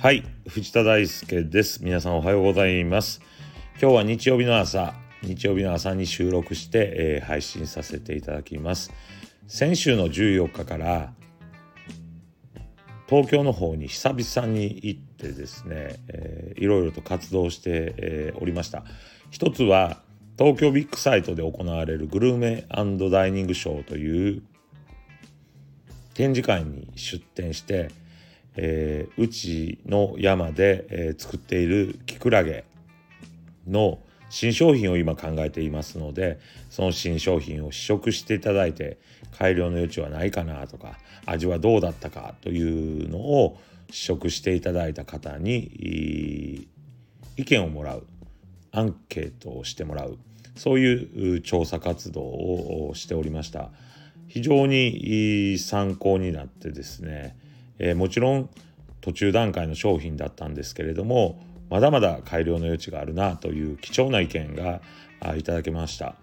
はい藤田大輔です。皆さんおはようございます。今日は日曜日の朝日曜日の朝に収録して、えー、配信させていただきます。先週の14日から東京の方に久々に行ってですね、えー、いろいろと活動して、えー、おりました。一つは東京ビッグサイトで行われるグルメダイニングショーという展示会に出展してえー、うちの山で、えー、作っているキクラゲの新商品を今考えていますのでその新商品を試食していただいて改良の余地はないかなとか味はどうだったかというのを試食していただいた方に意見をもらうアンケートをしてもらうそういう調査活動をしておりました。非常に参考になってですねえー、もちろん途中段階の商品だったんですけれどもまだまだ改良の余地があるなという貴重な意見がいただけました。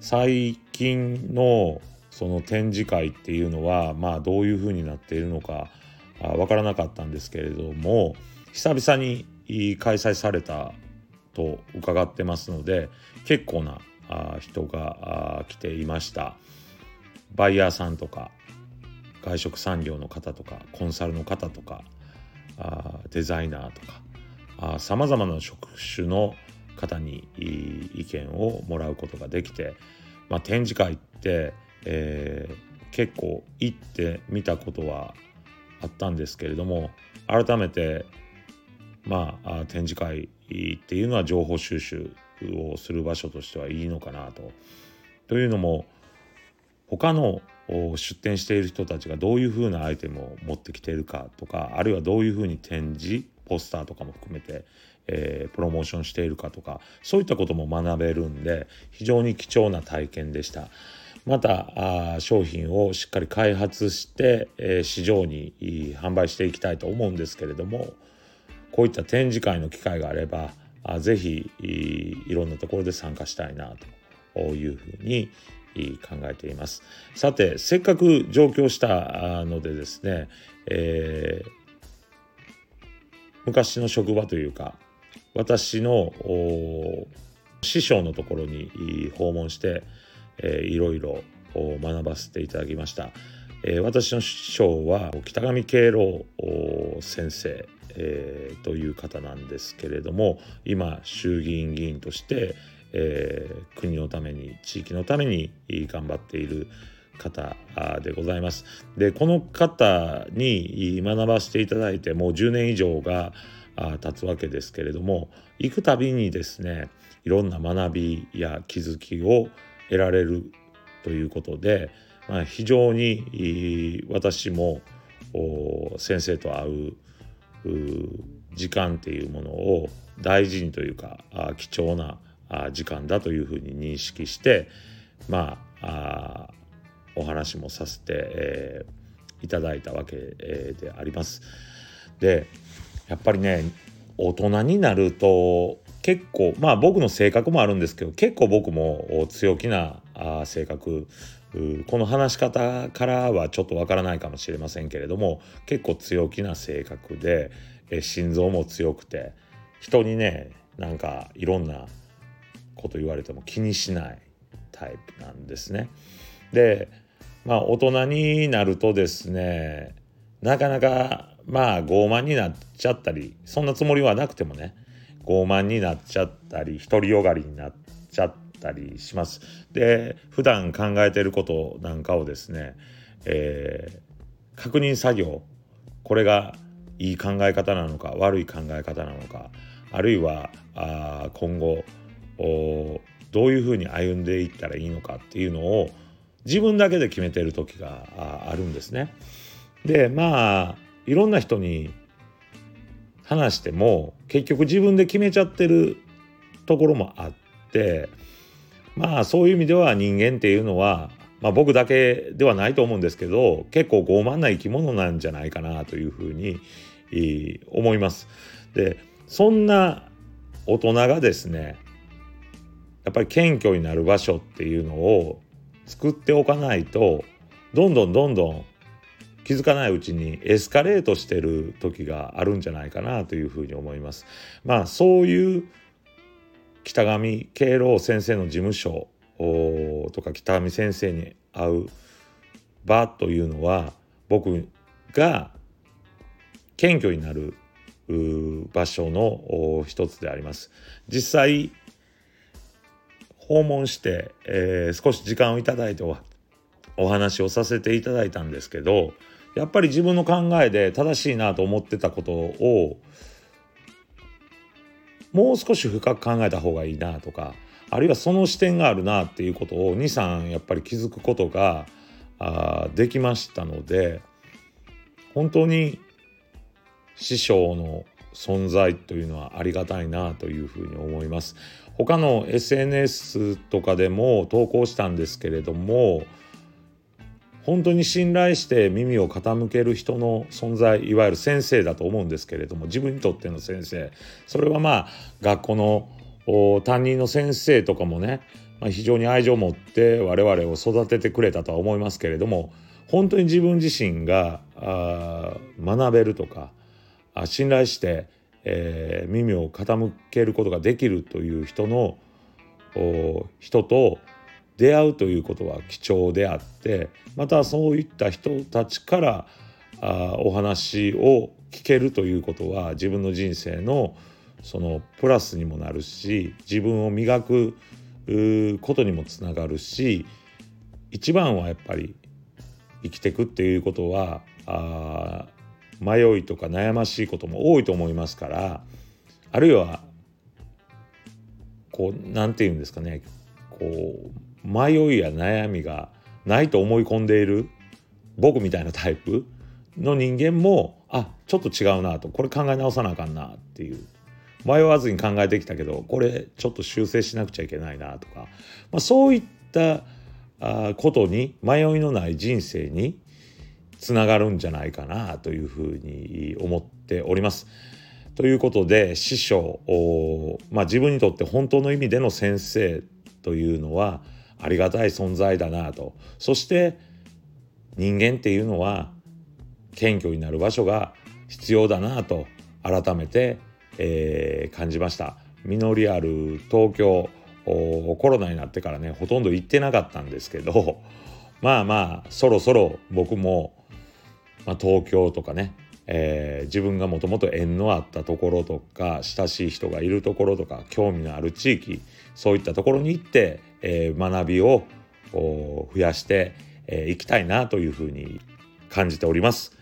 最近のその展示会っていうのはまあどういうふうになっているのかわからなかったんですけれども久々に開催されたと伺ってますので結構な人が来ていました。バイヤーさんとか外食産業の方とかコンサルの方とかあデザイナーとかさまざまな職種の方に意見をもらうことができて、まあ、展示会って、えー、結構行ってみたことはあったんですけれども改めてまあ展示会っていうのは情報収集をする場所としてはいいのかなと。というのも他の出展している人たちがどういうふうなアイテムを持ってきているかとかあるいはどういうふうに展示ポスターとかも含めて、えー、プロモーションしているかとかそういったことも学べるんで非常に貴重な体験でした。またあ商品をしっかり開発して、えー、市場に販売していきたいと思うんですけれどもこういった展示会の機会があればあぜひいろんなところで参加したいなというふうに考えています。さてせっかく上京したのでですね、えー、昔の職場というか私の師匠のところに訪問して、えー、いろいろ学ばせていただきました。えー、私の師匠は北上敬老先生、えー、という方なんですけれども今衆議院議員として、えー、国のために地域のために頑張っている方でございます。でこの方に学ばせていただいてもう10年以上が経つわけですけれども行くたびにですねいろんな学びや気づきを得られるということで、まあ、非常に私も先生と会う時間っていうものを大事にというか貴重な時間だというふうに認識してまあお話もさせて、えー、いただいたわけ、えー、であります。でやっぱりね大人になると結構まあ僕の性格もあるんですけど結構僕も強気な性格この話し方からはちょっとわからないかもしれませんけれども結構強気な性格で心臓も強くて人にねなんかいろんなこと言われても気にしないタイプなんですね。でまあ大人になるとですねなかなかまあ傲慢になっちゃったりそんなつもりはなくてもね傲慢になっちゃったり独りよがりになっちゃったりします。で普段考えてることなんかをですね、えー、確認作業これがいい考え方なのか悪い考え方なのかあるいはあ今後どういうふうに歩んでいったらいいのかっていうのを自分だけで決めてる時があるんですね。でまあいろんな人に話しても結局自分で決めちゃってるところもあってまあそういう意味では人間っていうのは、まあ、僕だけではないと思うんですけど結構傲慢な生き物なんじゃないかなというふうに思います。でそんな大人がですねやっぱり謙虚になる場所っていうのを作っておかないとどんどんどんどん気づかないうちにエスカレートしてる時があるんじゃないかなというふうに思います。まあそういう北上敬老先生の事務所とか北上先生に会う場というのは僕が謙虚になる場所の一つであります。実際訪問して、えー、少し時間をいただいてお話をさせていただいたんですけどやっぱり自分の考えで正しいなと思ってたことをもう少し深く考えた方がいいなとかあるいはその視点があるなっていうことを23やっぱり気づくことがあできましたので本当に師匠の存在というのはありがたいなというふうに思います。他の SNS とかでも投稿したんですけれども本当に信頼して耳を傾ける人の存在いわゆる先生だと思うんですけれども自分にとっての先生それはまあ学校の担任の先生とかもね、まあ、非常に愛情を持って我々を育ててくれたとは思いますけれども本当に自分自身が学べるとか信頼して、えー、耳を傾けることができるという人の人と出会うということは貴重であってまたそういった人たちからあお話を聞けるということは自分の人生のそのプラスにもなるし自分を磨くことにもつながるし一番はやっぱり生きていくっていうことはあ迷いとか悩ましいことも多いと思いますからあるいはこう何て言うんですかねこう迷いや悩みがないと思い込んでいる僕みたいなタイプの人間もあちょっと違うなとこれ考え直さなあかんなっていう。迷わずに考えてきたけどこれちょっと修正しなくちゃいけないなとか、まあ、そういったあことに迷いのない人生につながるんじゃないかなというふうに思っております。ということで師匠、まあ、自分にとって本当の意味での先生というのはありがたい存在だなとそして人間っていうのは謙虚になる場所が必要だなと改めて、えー、感じました実りある東京コロナになってからねほとんど行ってなかったんですけどまあまあそろそろ僕も、まあ、東京とかね、えー、自分がもともと縁のあったところとか親しい人がいるところとか興味のある地域そういったところに行ってえー、学びを増やしてい、えー、きたいなというふうに感じております。